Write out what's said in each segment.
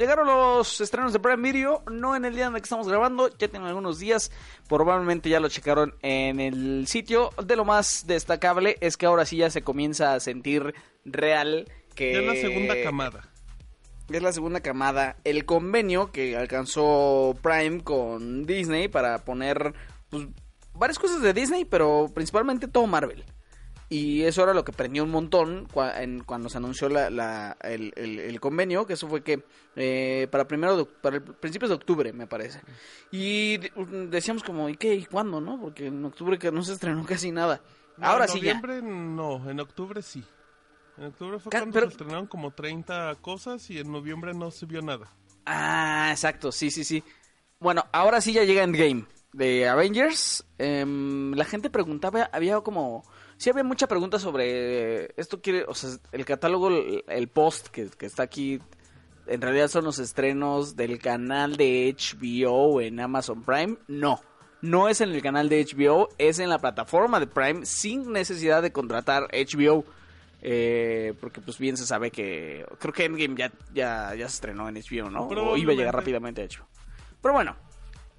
llegaron los estrenos de Prime Video, no en el día en el que estamos grabando, ya tienen algunos días, probablemente ya lo checaron en el sitio. De lo más destacable es que ahora sí ya se comienza a sentir real que... Es la segunda camada. Es la segunda camada. El convenio que alcanzó Prime con Disney para poner pues, varias cosas de Disney, pero principalmente todo Marvel. Y eso era lo que prendió un montón cuando se anunció la, el, convenio, que eso fue que eh, para primero para el principios de octubre, me parece. Y decíamos como, ¿y qué? ¿Y cuándo, no? Porque en octubre que no se estrenó casi nada. Ahora sí ya. En noviembre no, en octubre sí. En octubre fue cuando se estrenaron como 30 cosas y en noviembre no se vio nada. Ah, exacto, sí, sí, sí. Bueno, ahora sí ya llega Endgame de Avengers. Em, la gente preguntaba, había como sí había mucha pregunta sobre esto quiere, o sea, el catálogo, el, post que, está aquí, en realidad son los estrenos del canal de HBO en Amazon Prime. No, no es en el canal de HBO, es en la plataforma de Prime sin necesidad de contratar HBO. Eh, porque pues bien se sabe que creo que Endgame ya, ya, ya se estrenó en HBO, ¿no? O iba a llegar rápidamente a HBO. Pero bueno,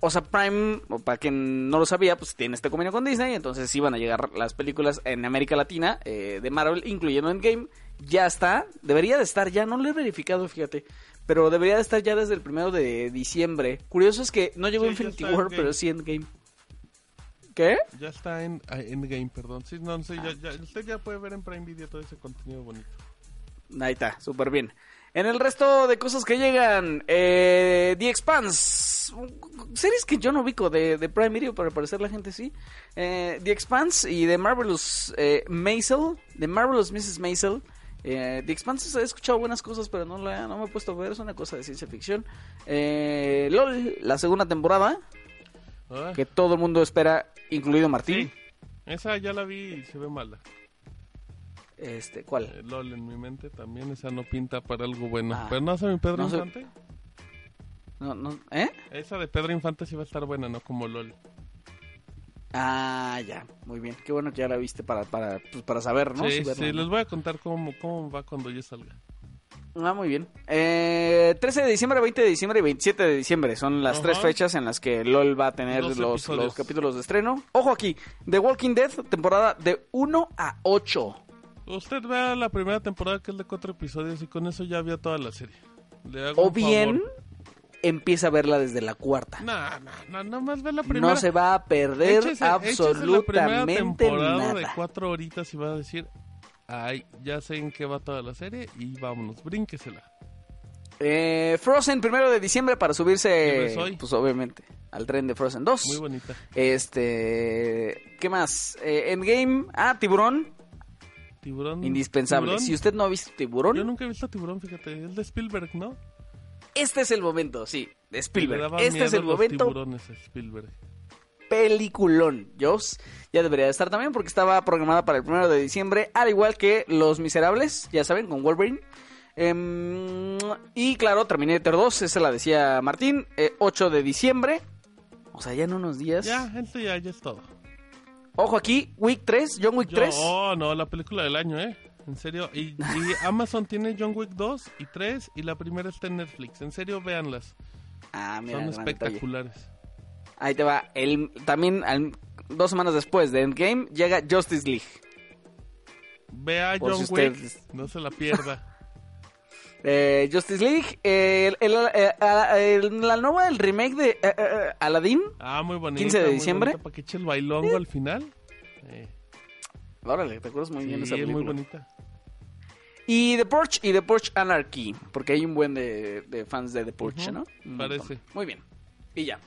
o sea, Prime, para quien no lo sabía, pues tiene este convenio con Disney, entonces iban a llegar las películas en América Latina eh, de Marvel, incluyendo Endgame. Ya está, debería de estar ya, no lo he verificado, fíjate, pero debería de estar ya desde el primero de diciembre. Curioso es que no llegó Infinity War, pero sí Endgame. ¿Qué? Ya está en ah, Endgame, perdón. Sí, no, ya, ya, usted ya puede ver en Prime Video todo ese contenido bonito. Ahí está, súper bien. En el resto de cosas que llegan, eh, The Expanse, series que yo no ubico de, de Prime Video, pero al parecer la gente sí. Eh, The Expanse y The Marvelous eh, Maisel, The Marvelous Mrs. Maisel. Eh, The Expanse he escuchado buenas cosas, pero no, la, no me he puesto a ver, es una cosa de ciencia ficción. Eh, LOL, la segunda temporada, ah. que todo el mundo espera, incluido Martín. Esa ya la vi y se ve mala. Este, ¿cuál? Eh, LOL en mi mente también, esa no pinta para algo bueno. Ah. Pero no hace mi Pedro Infante. No, no, ¿eh? Esa de Pedro Infante sí va a estar buena, no como LOL. Ah, ya, muy bien. Qué bueno que ya la viste para, para, pues, para saber, ¿no? Sí, sí, les voy a contar cómo, cómo va cuando ya salga. Ah, muy bien. Eh, 13 de diciembre, 20 de diciembre y 27 de diciembre son las tres fechas en las que LOL va a tener los, los, capítulos de estreno. Ojo aquí, The Walking Dead, temporada de 1 a 8. Usted vea la primera temporada que es de cuatro episodios y con eso ya vio toda la serie. o bien empieza a verla desde la cuarta. No, no, no, más ve la primera. No se va a perder absolutamente nada. de cuatro horitas y va a decir, ay, ya sé en qué va toda la serie y vámonos, brínquesela. Eh, Frozen, primero de diciembre para subirse, pues obviamente, al tren de Frozen 2. Muy bonita. Este, ¿qué más? Eh, Endgame, ah, Tiburón, Tiburón. Indispensable. Si usted no ha visto Tiburón. Yo nunca he visto Tiburón, fíjate. Es de Spielberg, ¿no? Este es el momento, sí. De Spielberg. Este es el momento. Spielberg. Peliculón. Joss ya debería estar también porque estaba programada para el primero de diciembre. Al igual que Los Miserables, ya saben, con Wolverine. Em, y claro, Terminator 2, esa la decía Martín. 8 eh, de diciembre. O sea, ya en unos días. Ya, esto ya, ya es todo. Ojo aquí, Week 3, John Wick 3. Oh, no, la película del año, ¿eh? En serio. Y, Amazon tiene John Wick 2 y 3 y la primera está en Netflix. En serio, véanlas. Ah, mira, Son espectaculares. Ahí te va. El, también dos semanas después de Endgame llega Justice League. Vea John Wick, no se la pierda. Eh, Justice League, el, la nueva, el remake de eh, eh, Aladdin. Ah, muy bonito. 15 de diciembre. Para que eche el bailongo al final. Órale, te acuerdas muy bien esa película. muy bonita. Y The Porch y The Porch Anarchy, porque hay un buen de, fans de The Porch, ¿no? Parece. Muy bien. Y ya.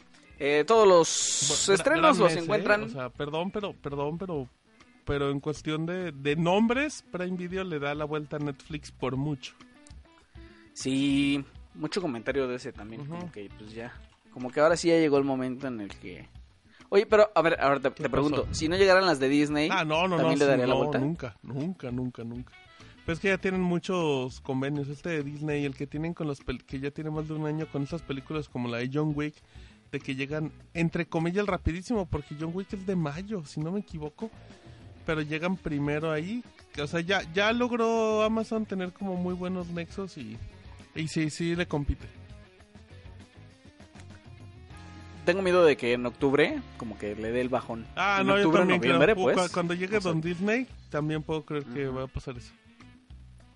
todos los estrenos los encuentran. O sea, perdón, pero, perdón, pero, pero en cuestión de, de nombres, Prime Video le da la vuelta a Netflix por mucho. Sí, mucho comentario de ese también, como que pues ya, como que ahora sí ya llegó el momento en el que... Oye, pero a ver, ahora te, pregunto, si no llegaran las de Disney, ah, no, no, ¿también le daría la vuelta? Nunca, nunca, nunca, nunca. Pues que ya tienen muchos convenios, este de Disney, el que tienen con los que ya tiene más de un año con esas películas como la de John Wick, de que llegan entre comillas rapidísimo, porque John Wick es de mayo, si no me equivoco, pero llegan primero ahí, o sea, ya, ya logró Amazon tener como muy buenos nexos y y sí, sí le compite. tengo miedo de que en octubre como que le dé el bajón. Ah, en no, yo también creo. noviembre, Uh, pues. cu- Cuando llegue. Don Disney, también puedo creer que Ujú. va a pasar eso.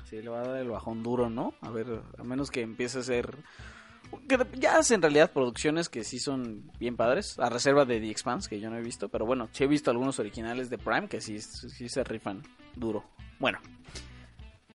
Sí, le va a dar el bajón duro, ¿no? A ver, a menos que empiece a ser... ya hace en realidad producciones que sí son bien padres, a reserva de The Expanse, que yo no he visto, pero bueno, sí he visto algunos originales de Prime que sí, sí se rifan duro. Bueno,